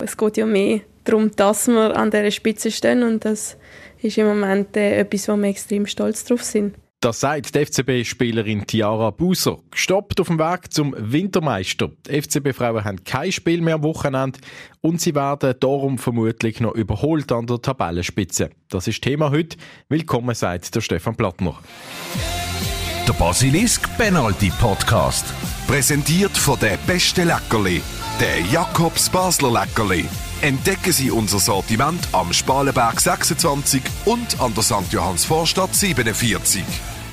Es geht ja mehr darum, dass wir an dieser Spitze stehen und das ist im Moment äh, etwas, wo wir extrem stolz drauf sind. Das sagt die FCB-Spielerin Tiara Buser. Gestoppt auf dem Weg zum Wintermeister. Die FCB-Frauen haben kein Spiel mehr am Wochenende und sie werden darum vermutlich noch überholt an der Tabellenspitze. Das ist Thema heute. Willkommen seid der Stefan Plattner. Der Basilisk Penalty Podcast. Präsentiert von der beste Leckerli, der Jakobs Basler Leckerli. Entdecken Sie unser Sortiment am Spalenberg 26 und an der St. Johanns Vorstadt 47.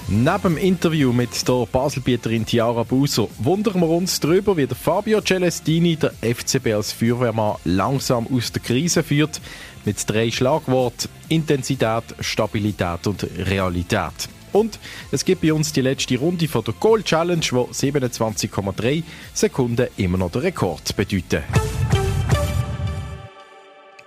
Neben dem Interview mit der Baselbieterin Tiara Buser wundern wir uns darüber, wie der Fabio Celestini der FCB als Feuerwehrmann langsam aus der Krise führt. Mit drei Schlagworten Intensität, Stabilität und Realität. Und es gibt bei uns die letzte Runde von der Goal Challenge, wo 27,3 Sekunden immer noch der Rekord bedeuten.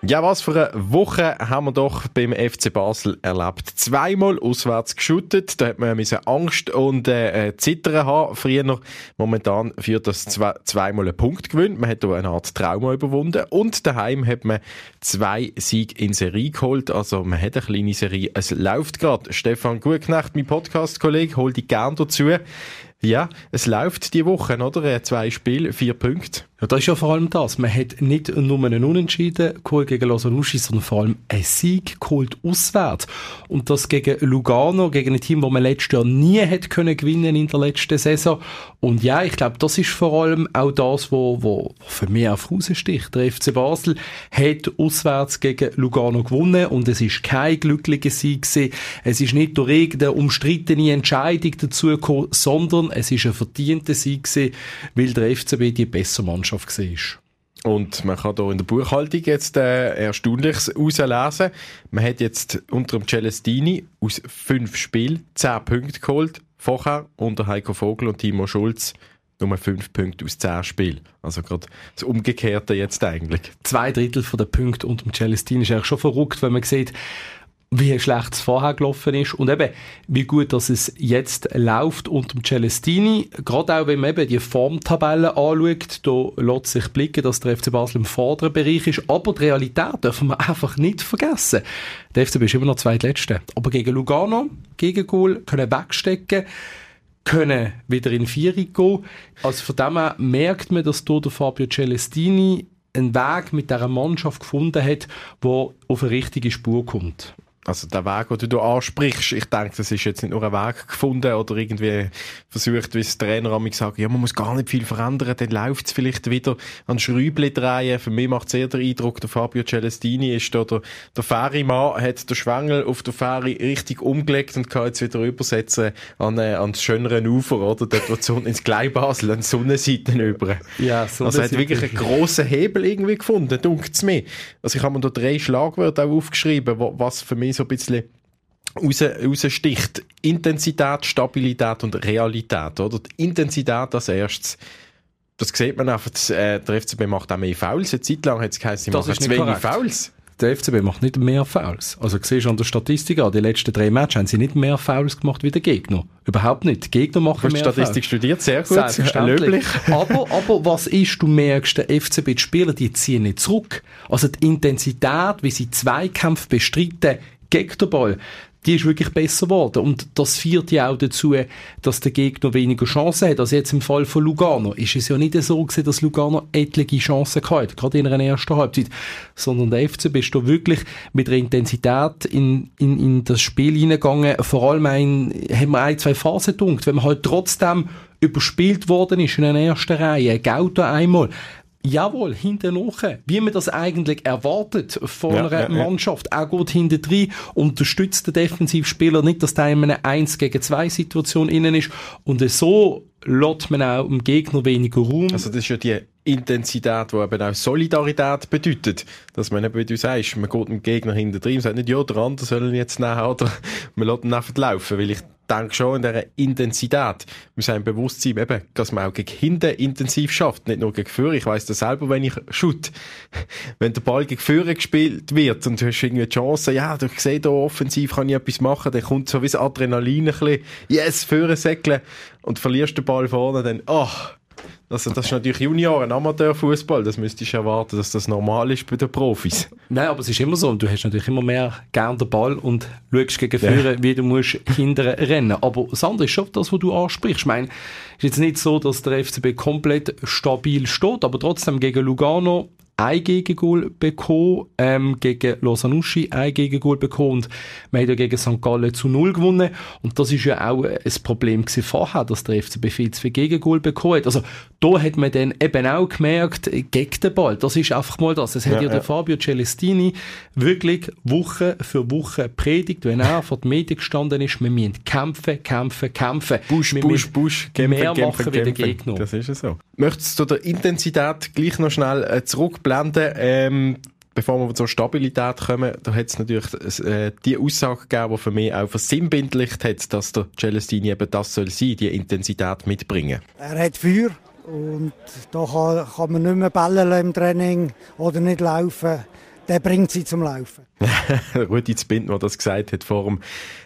Ja, was für eine Woche haben wir doch beim FC Basel erlebt. Zweimal auswärts geschüttet. Da hat man ja Angst und äh, Zittern haben. Früher, momentan führt das zwei, zweimal einen Punkt gewinnt. Man hat da eine Art Trauma überwunden. Und daheim hat man zwei Siege in Serie geholt. Also man hat eine kleine Serie. Es läuft gerade. Stefan Gutknecht, mein Podcast-Kollege, hol dich gern dazu. Ja, es läuft die Woche, oder? Äh, zwei Spiele, vier Punkte. Ja, das ist ja vor allem das. Man hat nicht nur einen Unentschieden geholt gegen Losanuschi, sondern vor allem einen Sieg geholt auswärts. Und das gegen Lugano, gegen ein Team, das man letztes Jahr nie hätte können gewinnen in der letzten Saison. Und ja, ich glaube, das ist vor allem auch das, wo, wo für mich auf raussticht. Der FC Basel hat auswärts gegen Lugano gewonnen und es ist kein glücklicher Sieg gewesen. Es ist nicht durch irgendeine umstrittene Entscheidung dazu gekommen, sondern es ist ein verdienter Sieg gewesen, weil der FCB die bessere Mannschaft Mannschaft war. Und man kann hier in der Buchhaltung jetzt äh, Erstaunliches herauslesen. Man hat jetzt unter dem Celestini aus fünf Spielen zehn Punkte geholt. Vorher unter Heiko Vogel und Timo Schulz nur fünf Punkte aus zehn Spielen. Also gerade das Umgekehrte jetzt eigentlich. Zwei Drittel der Punkte unter dem Celestini ist eigentlich schon verrückt, wenn man sieht, wie schlecht es vorher gelaufen ist und eben, wie gut dass es jetzt läuft unter dem Celestini. Gerade auch, wenn man eben die Formtabelle anschaut, da lässt sich blicken, dass der FC Basel im vorderen Bereich ist. Aber die Realität dürfen wir einfach nicht vergessen. Der FCB ist immer noch zweitletzte. Aber gegen Lugano, gegen Goal, können wegstecken können wieder in Vieri gehen. Also von dem her merkt man, dass hier der Fabio Celestini einen Weg mit dieser Mannschaft gefunden hat, der auf eine richtige Spur kommt. Also der Weg, den du ansprichst, ich denke, das ist jetzt nicht nur ein Weg gefunden oder irgendwie versucht, wie das Trainer mich sagt, ja, man muss gar nicht viel verändern, dann läuft es vielleicht wieder an Schräubchen drehen. Für mich macht es eher den Eindruck, der Fabio Celestini ist da, der, der Ferrymann hat den Schwengel auf der Ferry richtig umgelegt und kann jetzt wieder übersetzen an, äh, an das schönere Ufer, oder? Dort, wo die Sonne ins Gleibasel, an die Sonnenseite über. Ja, so Also er hat wirklich einen grossen Hebel irgendwie gefunden, dunkt es mir. Also ich habe mir da drei Schlagwörter auch aufgeschrieben, was für mich so ein bisschen raus, raussticht. Intensität, Stabilität und Realität, oder? Die Intensität als erstes. Das sieht man einfach, äh, der FCB macht auch mehr Fouls. Eine Zeit lang hat es geheißen, sie machen zu wenig. Fouls. Der FCB macht nicht mehr Fouls. Also siehst du an der Statistik an, die letzten drei Matches haben sie nicht mehr Fouls gemacht wie der Gegner. Überhaupt nicht. Die Gegner machen mehr Statistik Fouls. studiert, sehr gut. Selbstverständlich. aber, aber was ist, du merkst, der FCB, die Spieler, die ziehen nicht zurück. Also die Intensität, wie sie Zweikämpfe bestreiten, gegen den Ball, die ist wirklich besser geworden. Und das führt ja auch dazu, dass der Gegner weniger Chancen hat. Also jetzt im Fall von Lugano ist es ja nicht so gewesen, dass Lugano etliche Chancen hatte, gerade in einer ersten Halbzeit, sondern der FCB ist da wirklich mit der Intensität in, in, in das Spiel hineingegangen. Vor allem ein, haben wir ein, zwei Phasen gedunkt. Wenn man halt trotzdem überspielt worden ist in der ersten Reihe, Gauto einmal, Jawohl, hinten nach. Wie man das eigentlich erwartet von ja, einer ja, Mannschaft. Auch gut hinten drin, unterstützt den Defensivspieler nicht, dass der in einer 1 gegen 2 Situation innen ist. Und so lässt man auch dem Gegner weniger Raum. Also das ist ja die Intensität, die eben auch Solidarität bedeutet. Dass man eben, wie du sagst, man geht dem Gegner hinten drin und sagt nicht, ja, der andere soll ihn jetzt nehmen, oder man lässt ihn einfach laufen, weil ich denke schon in dieser Intensität. Wir sind bewusst sein, eben, dass man auch gegen hinten intensiv schafft, nicht nur gegen Führer. Ich weiss das selber, wenn ich shoot. Wenn der Ball gegen Führer gespielt wird und du hast irgendwie die Chance, ja, du siehst da offensiv kann ich etwas machen, dann kommt so wie das Adrenalin ein bisschen, yes, Führer säckeln und verlierst den Ball vorne, dann, ach, oh, Also das ist natürlich Junioren, Amateurfußball. Das müsstest du erwarten, dass das normal ist bei den Profis. Nein, aber es ist immer so. Du hast natürlich immer mehr gern den Ball und schaust gegen Führer, ja. wie du musst hinterher rennen. Aber das andere ist schon das, was du ansprichst. Ich meine, es ist jetzt nicht so, dass der FCB komplett stabil steht, aber trotzdem gegen Lugano ein Gegengol bekommen, ähm, gegen Losanuschi ein Gegengol bekommen und wir haben ja gegen St. Gallen zu Null gewonnen und das ist ja auch ein Problem gewesen vorher, dass der FCB viel zu viel Gegengol bekommen hat. Also da hat man dann eben auch gemerkt, gegen den Ball, das ist einfach mal das. Es hat ja, ja der Fabio Celestini wirklich Woche für Woche predigt, wenn er vor den Medien gestanden ist, wir müssen kämpfen, kämpfen, kämpfen. Busch, wir Busch, Busch, kämpfen, mehr kämpfen, machen kämpfen. wie der Gegner. Das ist ja so. Möchtest du der Intensität gleich noch schnell äh, zurückblenden? Ähm, bevor wir zur Stabilität kommen, da hat es natürlich äh, die Aussage gegeben, die für mich auch versinnbildlicht hat, dass der Celestini eben das soll sein, die Intensität mitbringen. Er hat Feuer und da kann, kann man nicht mehr ballen im Training oder nicht laufen der bringt sie zum Laufen. Rudi Zbind, der das gesagt hat vor dem,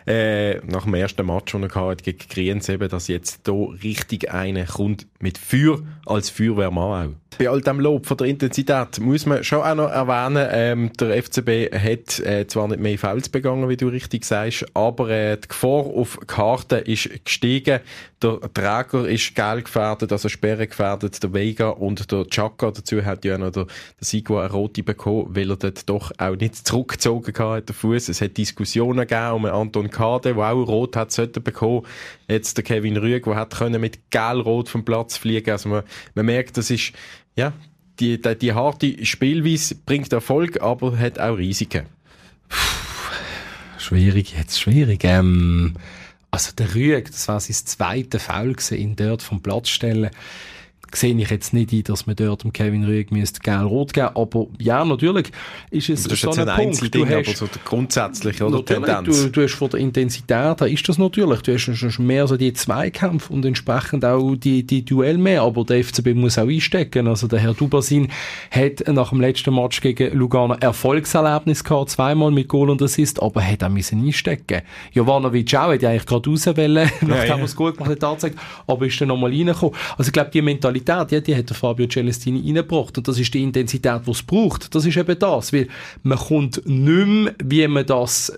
äh, nach dem ersten Match, den er hatte, gegen Kriens, eben, dass jetzt hier richtig einer kommt mit Feuer als Feuerwehrmann auch. Bei all dem Lob von der Intensität muss man schon auch noch erwähnen, ähm, der FCB hat äh, zwar nicht mehr Fouls begangen, wie du richtig sagst, aber äh, die Gefahr auf Karte ist gestiegen. Der Träger ist gelb gefährdet, also Sperre gefährdet, der Vega und der Chaka. Dazu hat ja noch der, der Sigua eine rote bekommen, weil er dort doch auch nicht zurückgezogen hat, der Fuß. Es hat Diskussionen gegeben um Anton Kade, der auch rot hat sollten bekommen. Jetzt der Kevin Rüeg, der hat können mit gelb-rot vom Platz fliegen. Also man, man merkt, das ist ja, die, die, die harte Spielweise bringt Erfolg, aber hat auch Risiken. Schwierig, jetzt schwierig. Ähm, also der Rüeg, das war sein zweiter Foul gewesen, ihn dort vom Platz stellen sehe ich jetzt nicht ein, dass man dort dem Kevin Rüegg müsste gelb-rot geben Aber ja, natürlich ist es das so ein, ein Punkt. Du hast, aber so grundsätzlich, oder? Tendenz. Du, du hast von der Intensität her ist das natürlich. Du hast mehr so die Zweikämpfe und entsprechend auch die, die Duell mehr. Aber der FCB muss auch einstecken. Also der Herr Dubasin hat nach dem letzten Match gegen Lugano Erfolgserlebnis gehabt, zweimal mit Goal und Assist, aber hat auch müssen einstecken. Jovanovic auch, hat ja eigentlich gerade rauswählen, nachdem ja, ja. er es gut gemacht hat, aber ist dann nochmal reingekommen. Also ich glaube, die Mentalität Intensität, ja, die hat der Fabio Celestini reingebracht. Und das ist die Intensität, die es braucht. Das ist eben das. Weil man kommt nicht mehr, wie man das,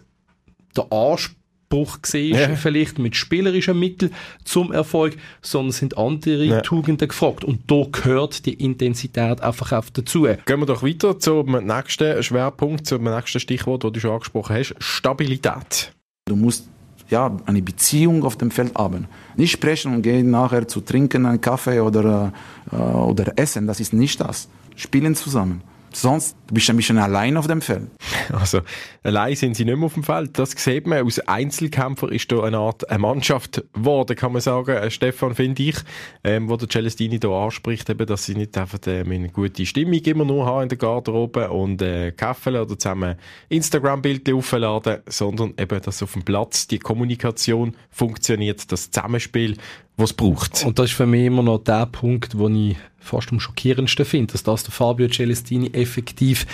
der Anspruch gesehen ja. vielleicht mit spielerischen Mitteln zum Erfolg, sondern sind andere ja. Tugenden gefragt. Und da gehört die Intensität einfach auf dazu. Gehen wir doch weiter zum nächsten Schwerpunkt, zum nächsten Stichwort, das du schon angesprochen hast. Stabilität. Du musst ja, eine Beziehung auf dem Feld haben. Nicht sprechen und gehen nachher zu trinken, einen Kaffee oder, äh, oder essen, das ist nicht das. Spielen zusammen. Sonst bist du ein bisschen allein auf dem Feld. Also, allein sind sie nicht mehr auf dem Feld. Das sieht man. Aus Einzelkämpfer ist da eine Art eine Mannschaft geworden, kann man sagen. Äh, Stefan, finde ich, ähm, wo der Celestini da anspricht, eben, dass sie nicht einfach äh, eine gute Stimmung immer nur haben in der Garderobe und äh, Kaffee oder zusammen Instagram-Bilder aufladen, sondern eben, dass auf dem Platz die Kommunikation funktioniert, das Zusammenspiel was braucht. Und das ist für mich immer noch der Punkt, wo ich fast am schockierendsten finde, dass das der Fabio Celestini effektiv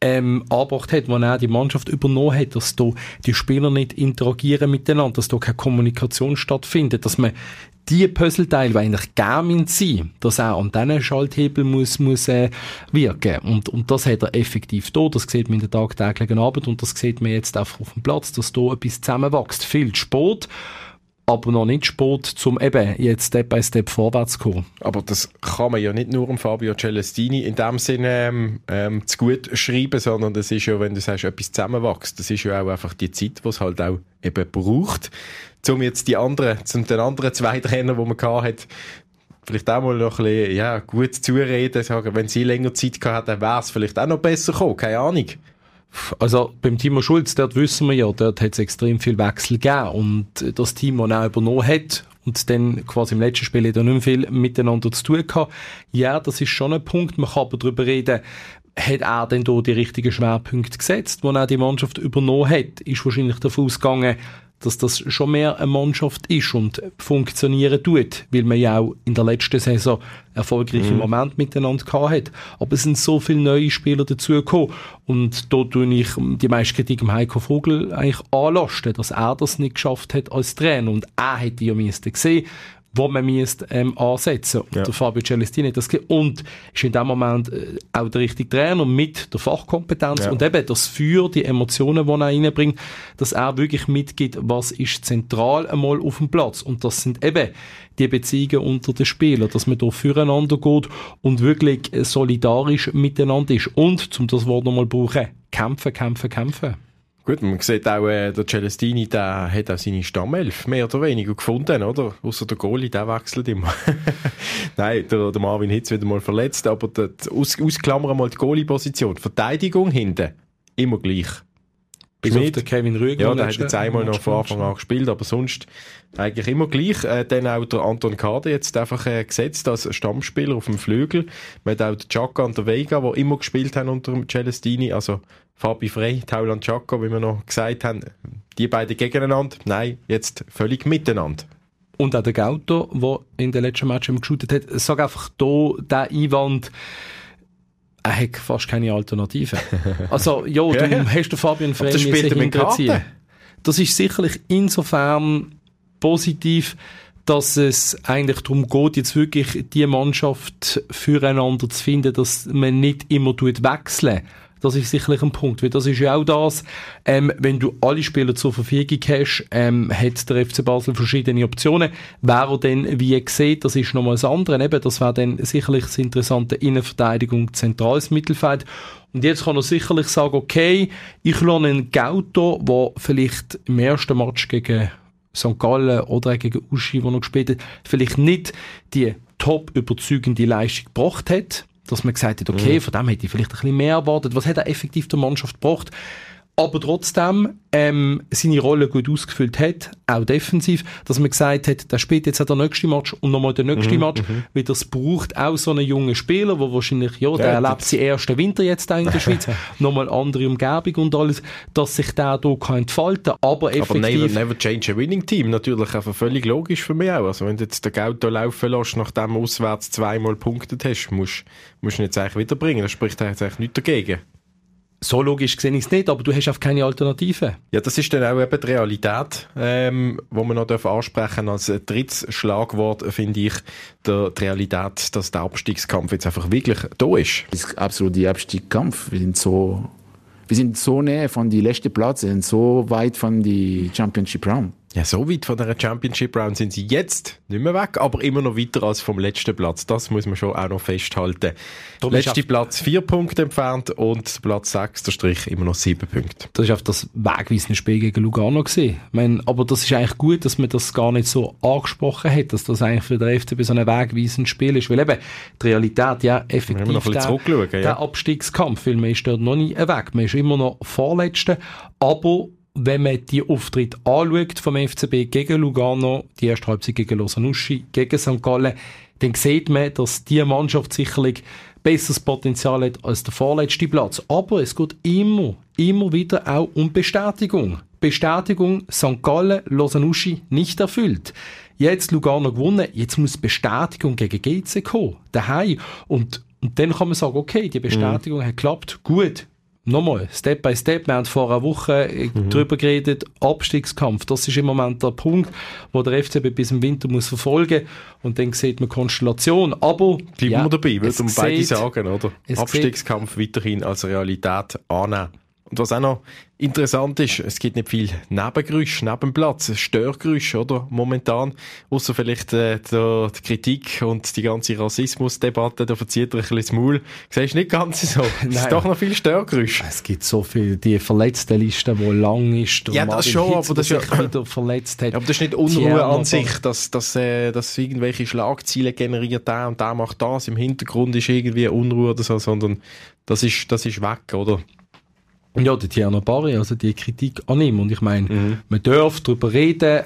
ähm, angebracht hat, wo er die Mannschaft übernommen hat, dass da die Spieler nicht interagieren miteinander, dass da keine Kommunikation stattfindet, dass man die Puzzleteile, die eigentlich gerne sein, dass er an diesen Schalthebel muss, muss äh, wirken. Und, und das hat er effektiv da. Das sieht man in der tagtäglichen Arbeit und das sieht man jetzt auch auf dem Platz, dass da etwas zusammenwächst. Viel Sport aber noch nicht spät, um eben jetzt Step by Step vorwärts zu kommen. Aber das kann man ja nicht nur um Fabio Celestini in dem Sinne ähm, ähm, zu gut schreiben, sondern das ist ja, wenn du sagst, etwas zusammenwächst, das ist ja auch einfach die Zeit, die es halt auch eben braucht, um jetzt die anderen, zum den anderen zwei Trainer, die man hat, vielleicht auch mal noch ein bisschen, ja, gut zureden, sagen, wenn sie länger Zeit gehabt hätten, wäre es vielleicht auch noch besser gekommen, keine Ahnung. Also beim Timo Schulz, dort wissen wir ja, dort hat es extrem viel Wechsel gegeben und das Team, das auch übernommen hat und dann quasi im letzten Spiel nicht mehr viel miteinander zu tun gehabt. Ja, das ist schon ein Punkt, man kann aber darüber reden, hat er denn da die richtigen Schwerpunkte gesetzt, wo er die Mannschaft übernommen hat, ist wahrscheinlich davon ausgegangen, dass das schon mehr eine Mannschaft ist und funktionieren tut, weil man ja auch in der letzten Saison erfolgreiche mhm. Momente miteinander gehabt hat. Aber es sind so viele neue Spieler dazugekommen und da tue ich die meiste Kritik am Heiko Vogel eigentlich anlasten, dass er das nicht geschafft hat als Trainer und er hätte ja müssen sehen, wo man müsste, ähm, ansetzen Und Ja. der Fabio Celestini hat das ge- und ist in dem Moment äh, auch der richtige Trainer mit der Fachkompetenz Ja. und eben das Feuer, die Emotionen, die er reinbringt, dass er wirklich mitgibt, was ist zentral einmal auf dem Platz. Und das sind eben die Beziehungen unter den Spielern, dass man da füreinander geht und wirklich äh, solidarisch miteinander ist. Und, um das Wort nochmal brauchen, kämpfen, kämpfen, kämpfen. Gut, man sieht auch, äh, der Celestini, der hat auch seine Stammelf mehr oder weniger gefunden, oder? Außer der Goalie, der wechselt immer. Nein, der, der Marvin Hitz wieder mal verletzt, aber der, aus, ausklammern mal die Goalie-Position. Verteidigung hinten, immer gleich. Bis auf Schmid. den Kevin Rüger. Ja, der hat jetzt einmal noch von Anfang an gespielt, aber sonst eigentlich immer gleich. Äh, dann auch der Anton Kade jetzt einfach äh, gesetzt als Stammspieler auf dem Flügel. Man hat auch den Chaka und der Vega, die immer gespielt haben unter dem Celestini, also Fabi Frey, Tauland Chaka, wie wir noch gesagt haben. Die beiden gegeneinander, nein, jetzt völlig miteinander. Und auch der Gauto, der in den letzten Match immer geshootet hat. Sag einfach hier, der Einwand, er hat fast keine Alternative. Also, ja, du Ja, ja. hast den Fabian Frey er hinterziehen. Das ist sicherlich insofern positiv, dass es eigentlich darum geht, jetzt wirklich die Mannschaft füreinander zu finden, dass man nicht immer tut wechseln. Das ist sicherlich ein Punkt, weil das ist ja auch das, ähm, wenn du alle Spieler zur Verfügung hast, ähm, hat der FC Basel verschiedene Optionen. Wer er denn wie sieht, das ist nochmal das andere. Eben, das wäre dann sicherlich das interessante Innenverteidigung, zentrales Mittelfeld. Und jetzt kann er sicherlich sagen, okay, ich lasse einen Gauto, der vielleicht im ersten Match gegen St. Gallen oder gegen Uschi, wo er gespielt hat, vielleicht nicht die top überzeugende Leistung gebracht hat. Dass man gesagt hat, okay, von dem hätte ich vielleicht ein bisschen mehr erwartet. Was hat er effektiv der Mannschaft gebracht? Aber trotzdem ähm, seine Rolle gut ausgefüllt hat, auch defensiv, dass man gesagt hat, der spielt jetzt auch der nächste Match und nochmal der nächste Match, weil das braucht auch so einen jungen Spieler, wo wahrscheinlich, ja, der Ja, erlebt seinen ersten Winter jetzt auch in der Schweiz, nochmal andere Umgebung und alles, dass sich der hier kann entfalten kann. Aber Aber never, effektiv, never change a winning team. Natürlich einfach völlig logisch für mich auch. Also wenn du jetzt den Gauto laufen lässt, nachdem du auswärts zweimal punktet hast, musst musst du ihn jetzt eigentlich wiederbringen. Das spricht eigentlich nichts dagegen. So logisch gesehen ist es nicht, aber du hast einfach keine Alternative. Ja, das ist dann auch eben die Realität, ähm, wo man noch darf ansprechen als äh, drittes Schlagwort, finde ich, der, die Realität, dass der Abstiegskampf jetzt einfach wirklich da ist. Das ist absolut der Abstiegskampf. Wir sind so, wir sind so näher von die letzten Platz, sind so weit von die Championship Round. Ja, so weit von der Championship Round sind sie jetzt nicht mehr weg, aber immer noch weiter als vom letzten Platz. Das muss man schon auch noch festhalten. Darum Letzte Platz vier Punkte entfernt und Platz sechs, der Strich, immer noch sieben Punkte. Das ist einfach das wegweisende Spiel gegen Lugano gewesen. Ich meine, aber das ist eigentlich gut, dass man das gar nicht so angesprochen hat, dass das eigentlich für den FCB so ein wegweisendes Spiel ist, weil eben die Realität ja effektiv noch ein bisschen zurückschauen, ja. der Abstiegskampf, weil man ist dort noch nicht weg, man ist immer noch Vorletzte, aber wenn man die Auftritte anschaut vom FCB gegen Lugano, die erste Halbzeit gegen Losanuschi, gegen St. Gallen, dann sieht man, dass die Mannschaft sicherlich besseres Potenzial hat als der vorletzte Platz. Aber es geht immer, immer wieder auch um Bestätigung. Bestätigung, St. Gallen, Losanuschi nicht erfüllt. Jetzt Lugano gewonnen, jetzt muss Bestätigung gegen GC kommen, daheim. Und, und dann kann man sagen, okay, die Bestätigung hat geklappt, gut. Nochmal, Step by Step, wir haben vor einer Woche äh, drüber geredet, Abstiegskampf, das ist im Moment der Punkt, wo der FCB bis im Winter muss verfolgen und dann sieht man Konstellation, aber Bleiben ja, wir dabei, würde es um beide sagen, oder? Abstiegskampf weiterhin als Realität annehmen. Und was auch noch interessant ist, es gibt nicht viel Nebengeräusche, Nebenplatz, Störgeräusche, oder? Momentan. Außer vielleicht äh, der, die Kritik und die ganze Rassismusdebatte, da verzieht er ein bisschen das Maul. Siehst du nicht ganz so? Es ist doch noch viel Störgeräusche. Es gibt so viel, die verletzten Liste, die lang ist. Ja, das schon, Hitz, aber das ist ja- wieder verletzt hat. Ja, aber das ist nicht Unruhe an sich, dass, dass, äh, dass irgendwelche Schlagziele generiert der und der macht das, im Hintergrund ist irgendwie Unruhe oder so, sondern das ist, das ist weg, oder? Ja, der Tierno Barry, also die Kritik an ihm. Und ich meine, man darf darüber reden,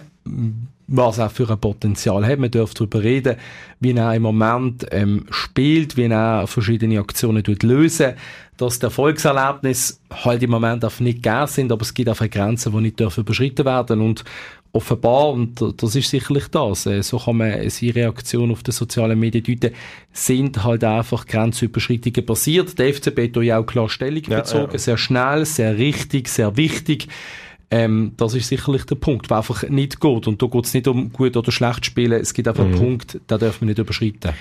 was er für ein Potenzial hat. Man darf darüber reden, wie er im Moment ähm, spielt, wie er verschiedene Aktionen lösen, dass die Erfolgserlebnisse halt im Moment einfach nicht gegeben sind, aber es gibt einfach Grenzen, die nicht dürfen überschritten werden und offenbar, und das ist sicherlich das, äh, so kann man seine Reaktion auf die sozialen Medien deuten, sind halt einfach Grenzüberschreitungen passiert. Der FCB hat ja auch klar Stellung Ja, bezogen, ja. sehr schnell, sehr richtig, sehr wichtig. Ähm, das ist sicherlich der Punkt, der einfach nicht geht. Und da geht es nicht um gut oder schlecht spielen. Es gibt einfach mhm. einen Punkt, den darf man nicht überschreiten.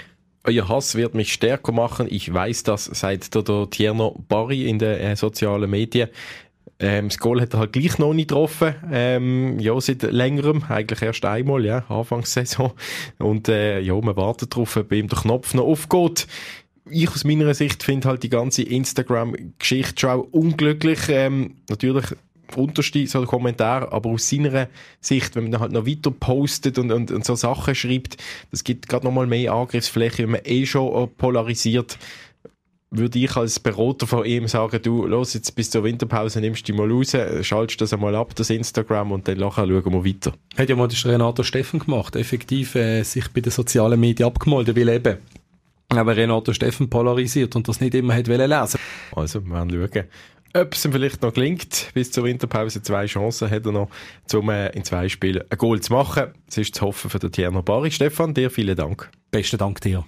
Euer Hass wird mich stärker machen. Ich weiß das seit der, der Tierno Barry in den äh, sozialen Medien. Ähm, das Goal hat er halt gleich noch nicht getroffen. Ähm, ja, seit längerem. Eigentlich erst einmal, ja, Anfangssaison. Und, äh, ja, man wartet darauf, ob ihm der Knopf noch aufgeht. Ich aus meiner Sicht finde halt die ganze Instagram-Geschichte schon unglücklich. Ähm, natürlich unterste so Kommentar, aber aus seiner Sicht, wenn man dann halt noch weiter postet und, und, und so Sachen schreibt, das gibt gerade nochmal mehr Angriffsfläche, wenn man eh schon polarisiert würde ich als Berater von ihm sagen, du, los, jetzt bis zur Winterpause nimmst du dich mal raus, schaltest das einmal ab, das Instagram, und dann nachher schauen wir weiter. Hat ja mal das Renato Steffen gemacht, effektiv äh, sich bei den sozialen Medien abgemolden, weil eben aber Renato Steffen polarisiert und das nicht immer hat lesen Also, wir werden schauen. Ob es ihm vielleicht noch gelingt, bis zur Winterpause zwei Chancen hat er noch, um äh, in zwei Spielen ein Goal zu machen. Es ist zu hoffen für den Tierno Bari. Stefan, dir vielen Dank. Besten Dank dir.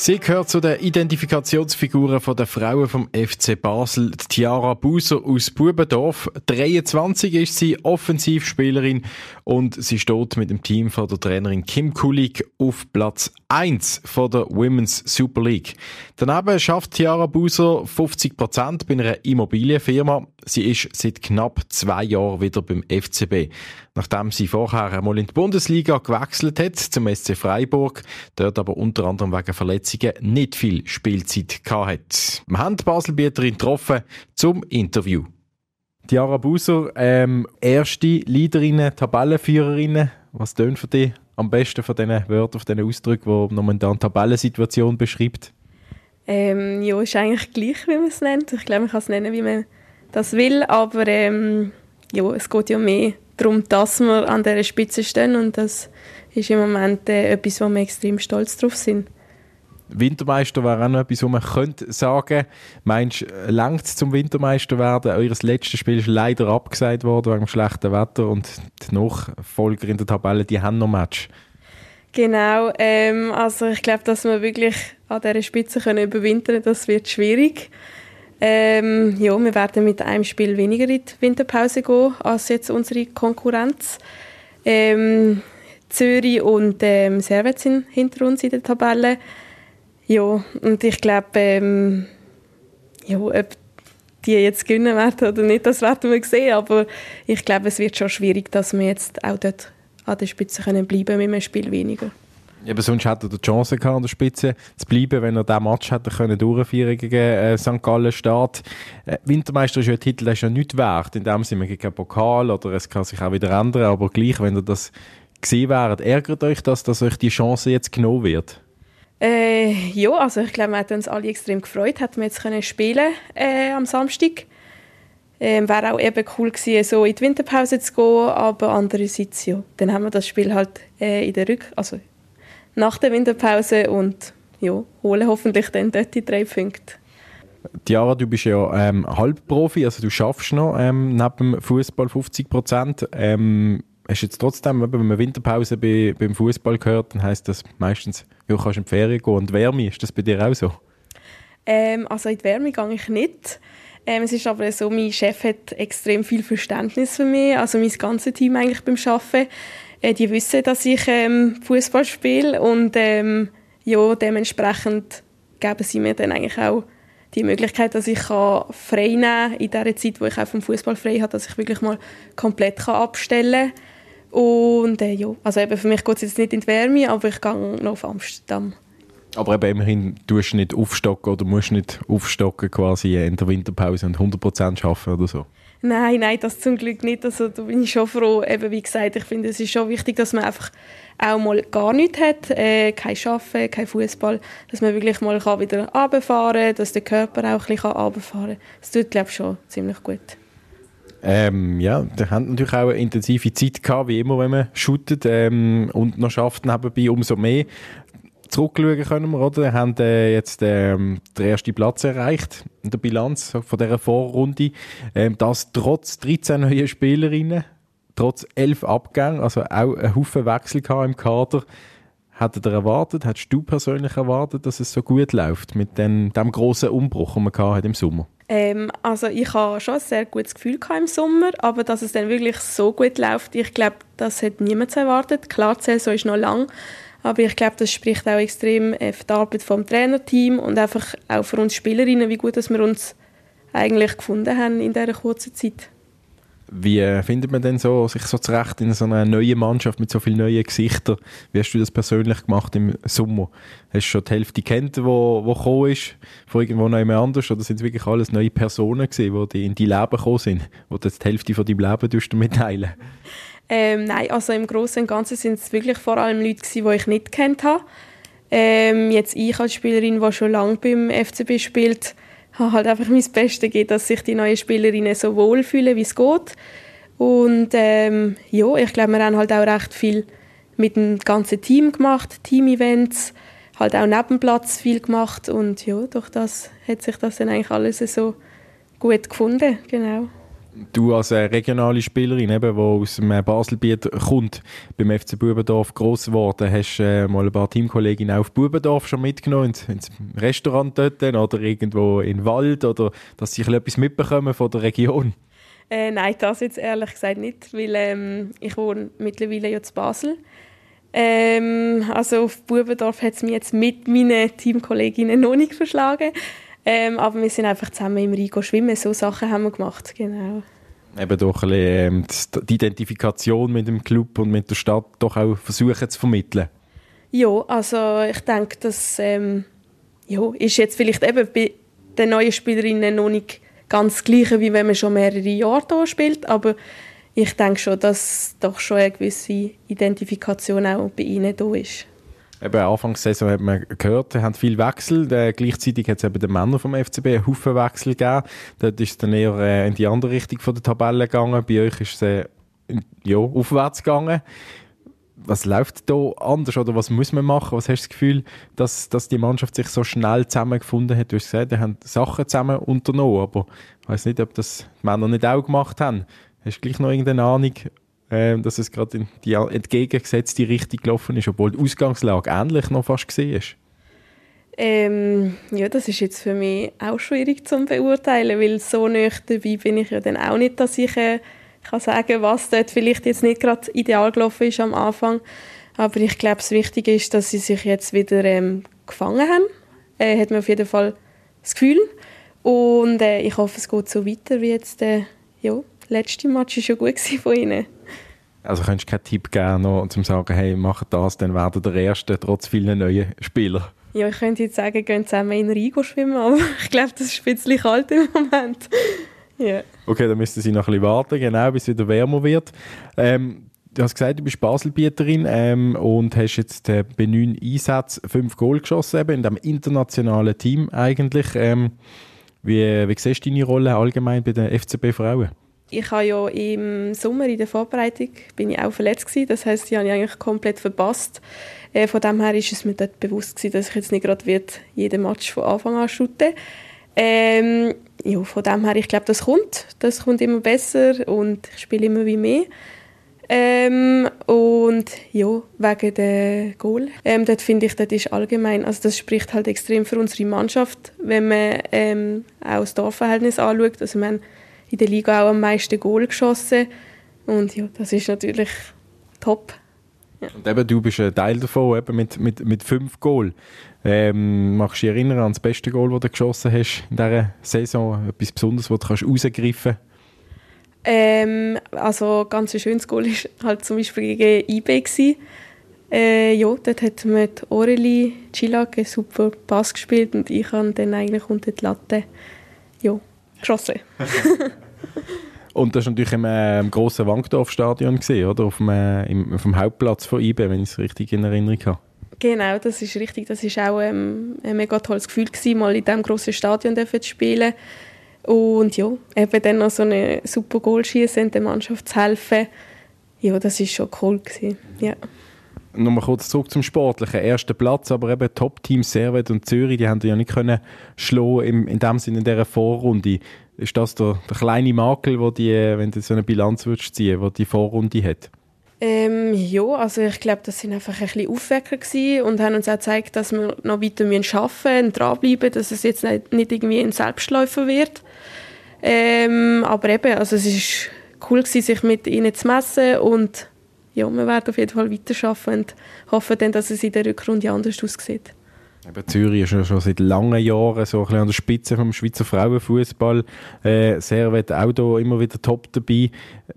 Sie gehört zu den Identifikationsfiguren der Frauen vom FC Basel. Tiara Buser aus Bubendorf. 23 ist sie, Offensivspielerin und sie steht mit dem Team von der Trainerin Kim Kulig auf Platz 1 von der Women's Super League. Daneben schafft Tiara Buser 50 Prozent bei einer Immobilienfirma. Sie ist seit knapp zwei Jahren wieder beim FCB. Nachdem sie vorher einmal in die Bundesliga gewechselt hat, zum SC Freiburg, dort aber unter anderem wegen Verletzungen nicht viel Spielzeit gehabt hat. Wir haben die Baselbieterin getroffen zum Interview. Diara Buser, ähm, erste Leaderinnen, Tabellenführerinnen. Was tönt für dich am besten von diesen Wörtern, von diesen Ausdrücken, die momentan Tabellensituation beschreibt? Ähm, ja, ist eigentlich gleich, wie man es nennt. Ich glaube, man kann es nennen, wie man das will, aber ähm, ja, es geht ja mehr darum, dass wir an dieser Spitze stehen und das ist im Moment äh, etwas, wo wir extrem stolz drauf sind. Wintermeister wäre auch noch etwas, was man könnte sagen. Meinst du, längt es zum Wintermeister werden? Eures letztes Spiel ist leider abgesagt worden wegen dem schlechten Wetter und die Nachfolger in der Tabelle, die haben noch Match. Genau, ähm, also ich glaube, dass wir wirklich an dieser Spitze können überwintern das wird schwierig. Ähm, ja, wir werden mit einem Spiel weniger in die Winterpause gehen als jetzt unsere Konkurrenz. Ähm, Zürich und ähm, Servet sind hinter uns in der Tabelle. Ja, und ich glaube, ähm, ja, ob die jetzt gewinnen werden oder nicht, das werden wir sehen. Aber ich glaube, es wird schon schwierig, dass wir jetzt auch dort an der Spitze können bleiben mit einem Spiel weniger. Eben sonst hätte er die Chance gehabt, an der Spitze zu bleiben, wenn er diesen Match hätte können durchführen gegen äh, St. Gallen Start. Äh, Wintermeister ist ja ein Titel, der ist ja nicht wert. In dem Sinne gibt keinen Pokal oder es kann sich auch wieder ändern. Aber gleich, wenn ihr das gesehen wäret, ärgert euch das, dass euch die Chance jetzt genommen wird? Äh, ja, also ich glaube, wir hätten uns alle extrem gefreut, hätten wir jetzt können spielen äh, am Samstag. Ähm, Wäre auch eben cool gewesen, so in die Winterpause zu gehen, aber andererseits, ja, dann haben wir das Spiel halt äh, in der Rück also nach der Winterpause und ja, holen hoffentlich dann dort die drei Punkte. Diara, du bist ja ähm, Halbprofi, also du schaffst noch ähm, neben dem Fußball 50 Prozent. Ähm, hast jetzt trotzdem, wenn man Winterpause bei, beim Fußball gehört, dann heisst das meistens, ja, kannst in die Ferien gehen und Wärme. Ist das bei dir auch so? Ähm, also in die Wärme gehe ich nicht. Ähm, es ist aber so, mein Chef hat extrem viel Verständnis für mich, also mein ganzes Team eigentlich beim Arbeiten. Äh, die wissen, dass ich ähm, Fußball spiele und ähm, ja, dementsprechend geben sie mir dann eigentlich auch die Möglichkeit, dass ich frei nehmen kann in der Zeit, wo ich auch vom Fußball frei habe, dass ich wirklich mal komplett kann abstellen kann. Und äh, ja, also eben für mich geht es jetzt nicht in die Wärme, aber ich gehe noch auf Amsterdam. Aber eben immerhin du nicht aufstocken oder musst nicht aufstocken quasi in der Winterpause und 100% arbeiten oder so? Nein, nein, das zum Glück nicht. Also da bin ich schon froh. Eben wie gesagt, ich finde, es ist schon wichtig, dass man einfach auch mal gar nichts hat, äh, kein Arbeiten, kein Fußball, dass man wirklich mal kann wieder runterfahren kann, dass der Körper auch ein bisschen runterfahren kann. Das tut, glaube ich, schon ziemlich gut. Ähm, ja, der hat natürlich auch eine intensive Zeit gehabt, wie immer, wenn man shootet ähm, und noch schafft nebenbei umso mehr zurückschauen können wir, oder? Wir haben äh, jetzt ähm, den ersten Platz erreicht in der Bilanz von dieser Vorrunde. Ähm, das trotz 13 neuen Spielerinnen, trotz 11 Abgängen, also auch ein Haufen Wechsel im Kader. Hättet ihr erwartet, hättest du persönlich erwartet, dass es so gut läuft mit dem, dem grossen Umbruch, den man im Sommer? Ähm, also ich habe schon ein sehr gutes Gefühl im Sommer, aber dass es dann wirklich so gut läuft, ich glaube, das hat niemand erwartet. Klar, die Saison ist noch lang, aber ich glaube, das spricht auch extrem äh, für die Arbeit vom Trainerteam und einfach auch für uns Spielerinnen, wie gut dass wir uns eigentlich gefunden haben in dieser kurzen Zeit. Wie findet man denn so, sich so zurecht in so einer neuen Mannschaft mit so vielen neuen Gesichtern? Wie hast du das persönlich gemacht im Sommer? Hast du schon die Hälfte kennt, wo, wo gekommen ist, von irgendwo noch jemand anders? Oder sind es wirklich alles neue Personen gewesen, die in dein Leben gekommen sind, wo du die Hälfte von deinem Leben damit ähm, Nein, also im Großen und Ganzen sind es wirklich vor allem Leute gewesen, die ich nicht kennt habe. Ähm, jetzt ich als Spielerin, die schon lange beim FCB spielt, habe halt einfach mein Bestes gegeben, dass sich die neuen Spielerinnen so wohlfühlen, wie es geht. Und ähm, ja, ich glaube, wir haben halt auch recht viel mit dem ganzen Team gemacht, Team-Events, halt auch neben Platz viel gemacht und ja, durch das hat sich das dann eigentlich alles so gut gefunden, genau du als äh, regionale Spielerin, eben, die aus dem äh, Baselbiet kommt, beim FC Bubendorf gross geworden, hast äh, mal ein paar Teamkolleginnen auf Bubendorf schon mitgenommen, ins, Restaurant dort oder irgendwo in Wald oder dass sie etwas mitbekommen von der Region? Äh, nein, das jetzt ehrlich gesagt nicht, weil ähm, ich wohne mittlerweile jetzt in Basel. Ähm, also auf Bubendorf hat es mich jetzt mit meinen Teamkolleginnen noch nicht verschlagen. Ähm, aber wir sind einfach zusammen im Rhein schwimmen. So Sachen haben wir gemacht, genau. Eben doch ein bisschen, ähm, die Identifikation mit dem Club und mit der Stadt doch auch versuchen zu vermitteln. Ja, also ich denke, das ähm, ja, ist jetzt vielleicht eben bei den neuen Spielerinnen noch nicht ganz das Gleiche, wie wenn man schon mehrere Jahre hier spielt, aber ich denke schon, dass doch schon eine gewisse Identifikation auch bei ihnen da ist. Eben Anfangssaison hat man gehört, haben viel Wechsel. Äh, gleichzeitig hat es eben den Männern vom FCB einen Haufen Wechsel gegeben. Dort ist es dann eher äh, in die andere Richtung von der Tabelle gegangen. Bei euch ist es äh, ja, aufwärts gegangen. Was läuft da anders oder was muss man machen? Was hast du das Gefühl, dass, dass die Mannschaft sich so schnell zusammengefunden hat? Du hast gesagt, die haben Sachen zusammen unternommen, aber ich weiß nicht, ob das die Männer nicht auch gemacht haben. Hast du gleich noch irgendeine Ahnung, äh, dass es gerade in die entgegengesetzte Richtung gelaufen ist, obwohl die Ausgangslage ähnlich noch fast ist? Ähm, ja, das ist jetzt für mich auch schwierig zu beurteilen, weil so nicht dabei bin ich ja dann auch nicht, dass ich äh, kann sagen, was dort vielleicht jetzt nicht gerade ideal gelaufen ist am Anfang. Aber ich glaube, das Wichtige ist, dass sie sich jetzt wieder ähm, gefangen haben. Äh, hat man auf jeden Fall das Gefühl. Und äh, ich hoffe, es geht so weiter wie jetzt. Äh, ja, letzte Match war schon gut von ihnen. Also könntest du keinen Tipp geben, noch, um zu sagen, hey, mach das, dann werden der Erste, trotz vielen neuen Spieler. Ja, ich könnte jetzt sagen, gehen zusammen in Rigo schwimmen, aber ich glaube, das ist ein bisschen kalt im Moment. yeah. Okay, dann müssten Sie noch ein bisschen warten, genau, bis es wieder wärmer wird. Ähm, du hast gesagt, du bist Baselbieterin ähm, und hast jetzt äh, bei neun Einsätzen fünf Goal geschossen, eben in diesem internationalen Team eigentlich. Ähm, wie, wie siehst du deine Rolle allgemein bei den FCB Frauen? Ich habe ja im Sommer in der Vorbereitung bin ich auch verletzt gewesen. Das heißt, die habe ich eigentlich komplett verpasst. Äh, von dem her ist es mir dort bewusst gewesen, dass ich jetzt nicht gerade wird jeden Match von Anfang an shooten. Ähm, ja, von dem her, ich glaube, das kommt. Das kommt immer besser und ich spiele immer wie mehr. Ähm, und ja, wegen der Goal. Ähm, dort finde ich, das ist allgemein, also das spricht halt extrem für unsere Mannschaft, wenn man ähm, auch das Dorfverhältnis anschaut. Also man in der Liga auch am meisten Goal geschossen. Und ja, das ist natürlich top. Ja. Und eben, du bist ein Teil davon, eben mit, mit, mit fünf Goal. Ähm, machst du dich erinnern an das beste Goal, das du geschossen hast in dieser Saison? Etwas Besonderes, das du kannst rausgreifen kannst? Ähm, also ganz ein schönes Goal war halt zum Beispiel gegen IB. Äh, ja, dort hat mit Aurelie Chilag einen super Pass gespielt und ich habe dann eigentlich unter die Latte ja, geschossen. Und das war natürlich im, äh, im grossen Wankdorf-Stadion, oder? Auf dem, äh, im, auf dem Hauptplatz von IBE, wenn ich es richtig in Erinnerung habe. Genau, das ist richtig. Das war auch ähm, ein mega tolles Gefühl, gewesen, mal in diesem grossen Stadion zu spielen. Und ja, eben dann noch so eine super Goal schießen und der Mannschaft zu helfen. Ja, das war schon cool. Gewesen. Ja. Nochmal kurz zurück zum Sportlichen. Erster Platz, aber eben Top-Teams Servet und Zürich, die haben ja nicht können schlagen im, in dem Sinne in dieser Vorrunde. Ist das der, der kleine Makel, wo die, wenn du so eine Bilanz würdest ziehen, wo die Vorrunde hat? Ähm, ja, also ich glaube, das sind einfach ein bisschen Aufwecker und haben uns auch gezeigt, dass wir noch weiter arbeiten müssen, dranbleiben, dass es jetzt nicht, nicht irgendwie ein Selbstläufer wird. Ähm, aber eben, also es ist cool gewesen, sich mit ihnen zu messen und ja, wir werden auf jeden Fall weiterarbeiten und hoffen dann, dass es in der Rückrunde anders aussieht. Eben Zürich ist ja schon seit langen Jahren so ein bisschen an der Spitze vom Schweizer Frauenfußball. Äh, Servet auch da immer wieder top dabei.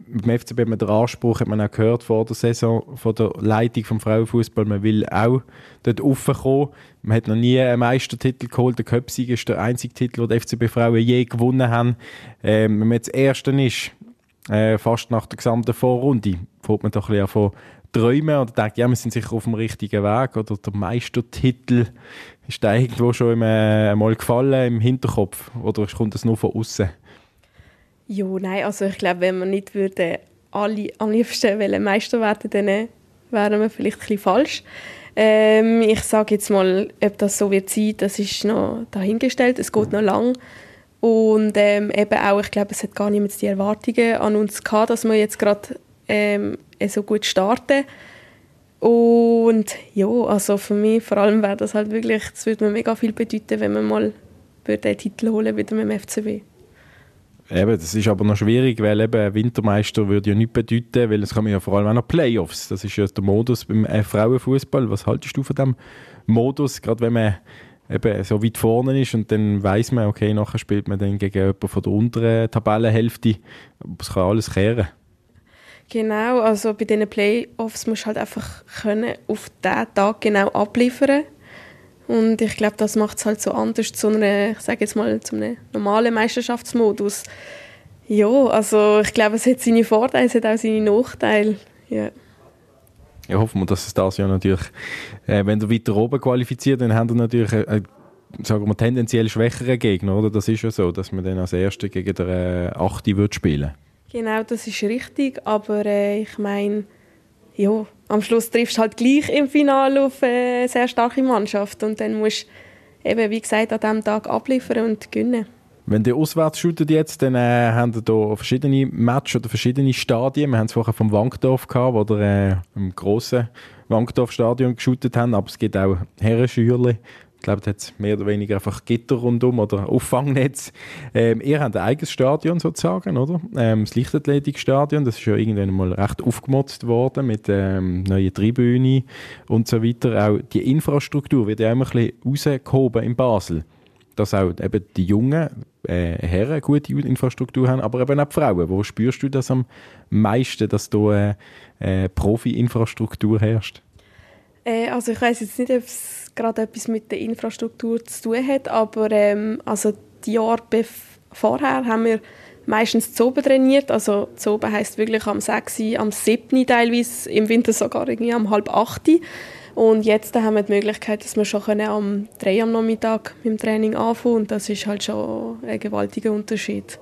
Beim FCB hat man den Anspruch, hat man auch gehört vor der Saison, von der Leitung vom Frauenfußball, man will auch dort raufkommen. Man hat noch nie einen Meistertitel geholt. Der Köpsig ist der einzige Titel, den die FCB Frauen je gewonnen haben. Ähm, wenn man jetzt Erster ist, äh, fast nach der gesamten Vorrunde, fängt man doch ein bisschen von träumen oder denkt, ja, wir sind sicher auf dem richtigen Weg oder der Meistertitel ist da irgendwo schon im, äh, mal gefallen im Hinterkopf oder kommt das nur von außen? Ja, nein, also ich glaube, wenn wir nicht würden alle am liebsten Meister werden, dann wären wir vielleicht ein bisschen falsch. Ähm, ich sage jetzt mal, ob das so wird sein, das ist noch dahingestellt. Es geht noch lang. Und ähm, eben auch, ich glaube, es hat gar niemand die Erwartungen an uns gehabt, dass wir jetzt gerade ähm, so gut starten. Und ja, also für mich vor allem wäre das halt wirklich, das würde mir mega viel bedeuten, wenn wir mal den Titel holen wieder mit dem FCB. Eben, das ist aber noch schwierig, weil eben Wintermeister würde ja nichts bedeuten, weil es kommen ja vor allem auch noch Playoffs. Das ist ja der Modus beim Frauenfußball. Was haltest du von dem Modus, gerade wenn man eben so weit vorne ist und dann weiß man, okay, nachher spielt man dann gegen jemanden von der unteren Tabellenhälfte. Es kann alles kehren. Genau, also bei diesen Playoffs musst du halt einfach können auf diesen Tag genau abliefern und ich glaube, das macht es halt so anders zu einer, ich sage jetzt mal, zu einem normalen Meisterschaftsmodus. Ja, also ich glaube, es hat seine Vorteile, es hat auch seine Nachteile. Ja. Ja, hoffen wir, dass es das ja natürlich, äh, wenn du weiter oben qualifiziert, dann haben wir natürlich, äh, sagen wir, tendenziell schwächere Gegner, oder? Das ist ja so, dass man dann als Erster gegen den äh, Achte wird spielen Genau, das ist richtig, aber äh, ich meine, ja, am Schluss triffst du halt gleich im Finale auf eine sehr starke Mannschaft und dann musst du eben, wie gesagt, an diesem Tag abliefern und gewinnen. Wenn ihr auswärts shootet jetzt, dann äh, haben ihr hier verschiedene Matches oder verschiedene Stadien. Wir haben es vorher vom Wankdorf gehabt, wo ihr äh, im grossen Wankdorf-Stadion geshootet haben, aber es gibt auch Herrenschülerli ich glaube, da hat mehr oder weniger einfach Gitter rundum oder Auffangnetz. Ähm, ihr habt ein eigenes Stadion sozusagen, oder? Ähm, das Leichtathletikstadion, das ist ja irgendwann mal recht aufgemotzt worden mit ähm, neuen Tribüne und so weiter. Auch die Infrastruktur wird ja immer ein bisschen rausgehoben in Basel. Dass auch eben die jungen äh, Herren gute Infrastruktur haben, aber eben auch Frauen. Wo spürst du das am meisten, dass da äh, äh, Profi-Infrastruktur herrscht? Äh, also ich weiß jetzt nicht, ob es gerade etwas mit der Infrastruktur zu tun hat, aber ähm, also die Jahre vorher haben wir meistens zu oben trainiert, also zu oben heisst wirklich am 6, am 7 teilweise, im Winter sogar irgendwie am halb 8 und jetzt haben wir die Möglichkeit, dass wir schon am 3 am Nachmittag mit dem Training anfangen und das ist halt schon ein gewaltiger Unterschied.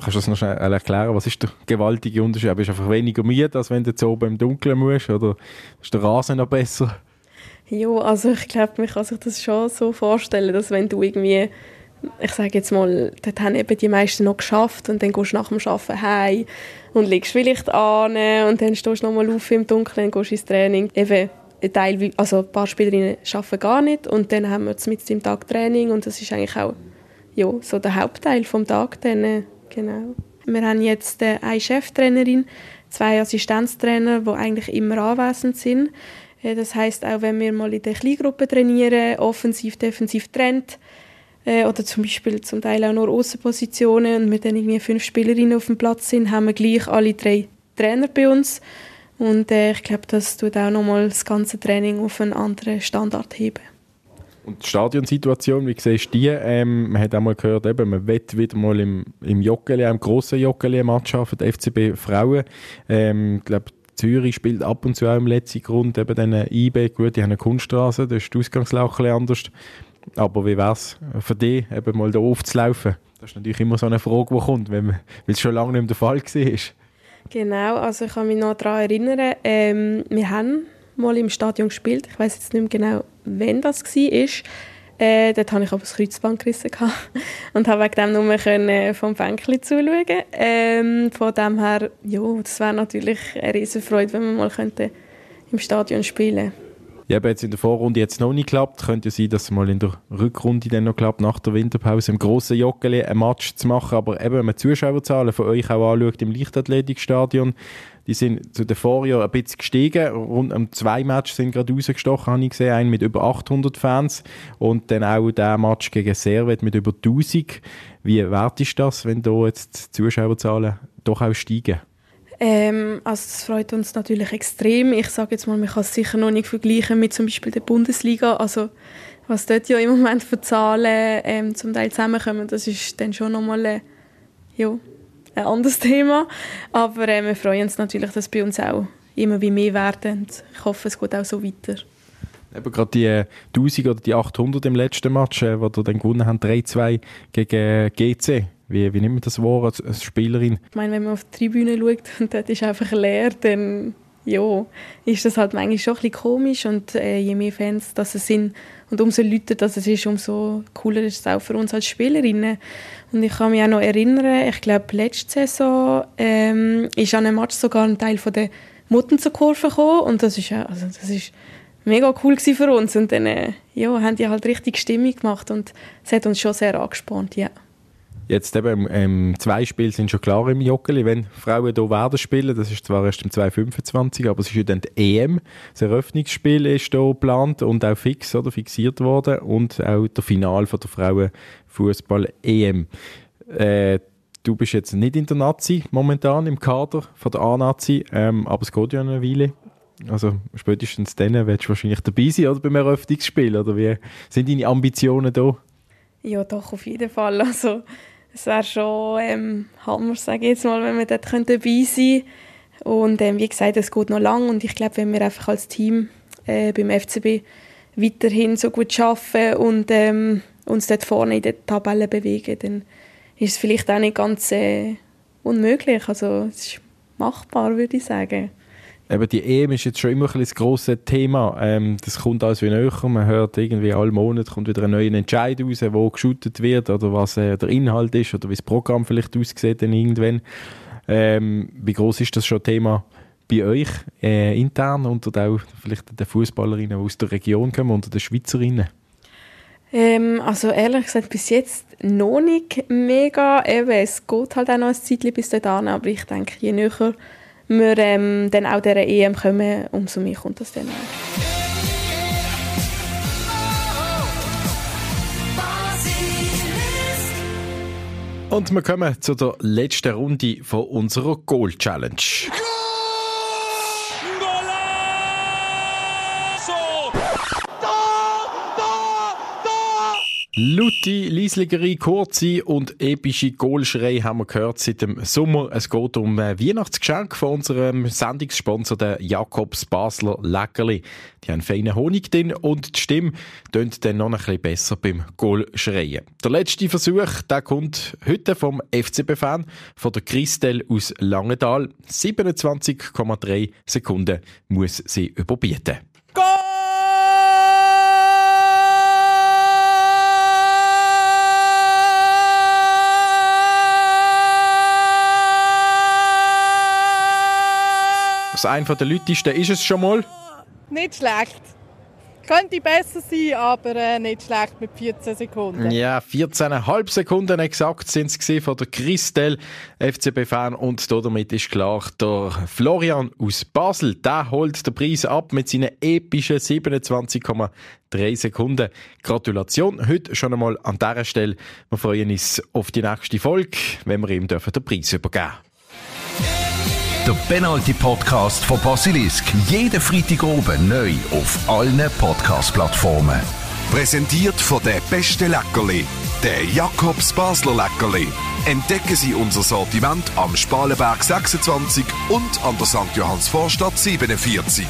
Kannst du das noch schnell erklären? Was ist der gewaltige Unterschied? Bist du einfach weniger müde, als wenn du zu oben im Dunkeln musst? Oder ist der Rasen noch besser? Ja, also ich glaube, man kann sich das schon so vorstellen, dass wenn du irgendwie, ich sage jetzt mal, dort haben eben die meisten noch geschafft und dann gehst du nach dem Arbeiten heim und legst vielleicht an und dann stehst du nochmal auf im Dunkeln und gehst ins Training. Eben, Teil, also ein paar Spielerinnen arbeiten gar nicht und dann haben wir mit im Tag Training und das ist eigentlich auch ja, so der Hauptteil vom Tag dann, genau. Wir haben jetzt äh, eine Cheftrainerin, zwei Assistenztrainer, die eigentlich immer anwesend sind. Das heißt auch, wenn wir mal in der Kleingruppe trainieren, offensiv, defensiv trennt, äh, oder zum Beispiel zum Teil auch nur Außenpositionen und wir dann irgendwie fünf Spielerinnen auf dem Platz sind, haben wir gleich alle drei Trainer bei uns. Und äh, ich glaube, das tut auch nochmal das ganze Training auf einen anderen Standard heben. Und die Stadionsituation, wie siehst du die? Ähm, man hat auch mal gehört, eben, man wird wieder mal im, im Joggeli, im grossen Joggeli für die FCB Frauen. Ähm, ich glaube, Zürich spielt ab und zu auch im letzten Grund eben dann IB, gut, die haben eine Kunststraße, da ist die Ausgangslauch ein anders. Aber wie wäre es für dich, eben mal da aufzulaufen? Das ist natürlich immer so eine Frage, die kommt, weil es schon lange nicht mehr der Fall war. Genau, also ich kann mich noch daran erinnern, ähm, wir haben mal im Stadion gespielt, ich weiß jetzt nicht mehr genau, wann das war. Äh, dort hatte ich aber das Kreuzband gerissen und habe wegen dem nur können vom Bänkchen zuschauen. Ähm, von dem her, ja, das wäre natürlich eine riesige Freude, wenn wir mal könnte im Stadion spielen könnten. Ja, aber jetzt in der Vorrunde jetzt noch nicht klappt. Könnte ja sein, dass es mal in der Rückrunde dann noch klappt, nach der Winterpause im grossen Joggeli ein Match zu machen. Aber eben, wenn man Zuschauerzahlen von euch auch anschaut im Leichtathletikstadion, die sind zu den Vorjahren ein bisschen gestiegen. Rund um zwei Matches sind gerade rausgestochen, habe ich gesehen. Einen mit über 800 Fans und dann auch der Match gegen Servet mit über 1000. Wie wert ist das, wenn da jetzt die Zuschauerzahlen doch auch steigen? Ähm, also das freut uns natürlich extrem. Ich sage jetzt mal, man kann es sicher noch nicht vergleichen mit zum Beispiel der Bundesliga. Also was dort ja im Moment für Zahlen ähm, zum Teil zusammenkommen, das ist dann schon nochmal ein, ja, ein anderes Thema. Aber äh, wir freuen uns natürlich, dass bei uns auch immer wie mehr werden. Ich hoffe, es geht auch so weiter. Eben gerade die 1000 oder die 800 im letzten Match, äh, wo ihr dann gewonnen haben, 3-2 gegen GC. Wie, wie nimmt man das wahr als, als Spielerin? Ich meine, wenn man auf die Tribüne schaut und dort ist einfach leer, dann ja, ist das halt manchmal schon ein bisschen komisch und äh, je mehr Fans das sind und umso lauter das es ist, umso cooler ist es auch für uns als Spielerinnen. Und ich kann mich auch noch erinnern, ich glaube letzte Saison ähm, ist an einem Match sogar ein Teil von der Mutten zur Kurve gekommen und das ist, also das ist mega cool für uns und dann äh, ja, haben die halt richtig Stimmung gemacht und es hat uns schon sehr angespannt, ja. Jetzt eben ähm, zwei Spiele sind schon klar im Joggeli, wenn Frauen hier werden spielen. Das ist zwar erst im 2025, aber es ist ja dann die EM. Das Eröffnungsspiel ist hier geplant und auch fix oder fixiert worden und auch der Final von der Frauenfußball EM. Äh, du bist jetzt nicht in der Nazi momentan im Kader von der A-Nazi, ähm, aber es geht ja eine Weile. Also spätestens dann willst du wahrscheinlich dabei sein oder beim Eröffnungsspiel oder wie sind deine Ambitionen da? Ja, doch, auf jeden Fall. Also, es wäre schon ähm, Hammer, sage ich jetzt mal, wenn wir dort dabei sein Und ähm, wie gesagt, es geht noch lang und ich glaube, wenn wir einfach als Team äh, beim FCB weiterhin so gut arbeiten und ähm, uns dort vorne in der Tabelle bewegen, dann ist es vielleicht auch nicht ganz äh, unmöglich. Also es ist machbar, würde ich sagen. Eben die EM ist jetzt schon immer ein das grosse Thema. Ähm, das kommt alles wie näher. Man hört irgendwie alle Monate kommt wieder ein neuer Entscheid raus, wo geschootet wird oder was äh, der Inhalt ist oder wie das Programm vielleicht aussieht dann irgendwann. Ähm, wie groß ist das schon Thema bei euch äh, intern und auch vielleicht den Fußballerinnen, die aus der Region kommen, unter den Schweizerinnen? Ähm, also ehrlich gesagt bis jetzt noch nicht mega. Eben, es geht halt auch noch ein Zeitchen bis dahin, aber ich denke, je näher wir ähm, dann auch dieser EM kommen, umso mehr kommt das dann auch. Und wir kommen zu der letzten Runde von unserer Goal Challenge. Laute, leisligere, kurze und epische Goalschrei haben wir gehört seit dem Sommer. Es geht um ein Weihnachtsgeschenk von unserem Sendungssponsor, der Jakobs Basler Leckerli. Die haben feinen Honig drin und die Stimme tönt dann noch ein bisschen besser beim Goalschreien. Der letzte Versuch, der kommt heute vom FCB-Fan, von der Christel aus Langenthal. 27,3 Sekunden muss sie überbieten. Das eine der lautesten ist es schon mal. Nicht schlecht. Könnte besser sein, aber äh, nicht schlecht mit 14 Sekunden. Ja, 14,5 Sekunden exakt sind es von der Christel, FCB-Fan. Und damit ist klar, der Florian aus Basel, der holt den Preis ab mit seinen epischen 27,3 Sekunden. Gratulation heute schon einmal an dieser Stelle. Wir freuen uns auf die nächste Folge, wenn wir ihm den Preis übergeben dürfen der Penalty Podcast von Basilisk. Jeden Freitag oben neu auf allen Podcast-Plattformen. Präsentiert von der beste Leckerli, der Jakobs Basler Leckerli. Entdecken Sie unser Sortiment am Spalenberg 26 und an der St. Johanns Vorstadt 47.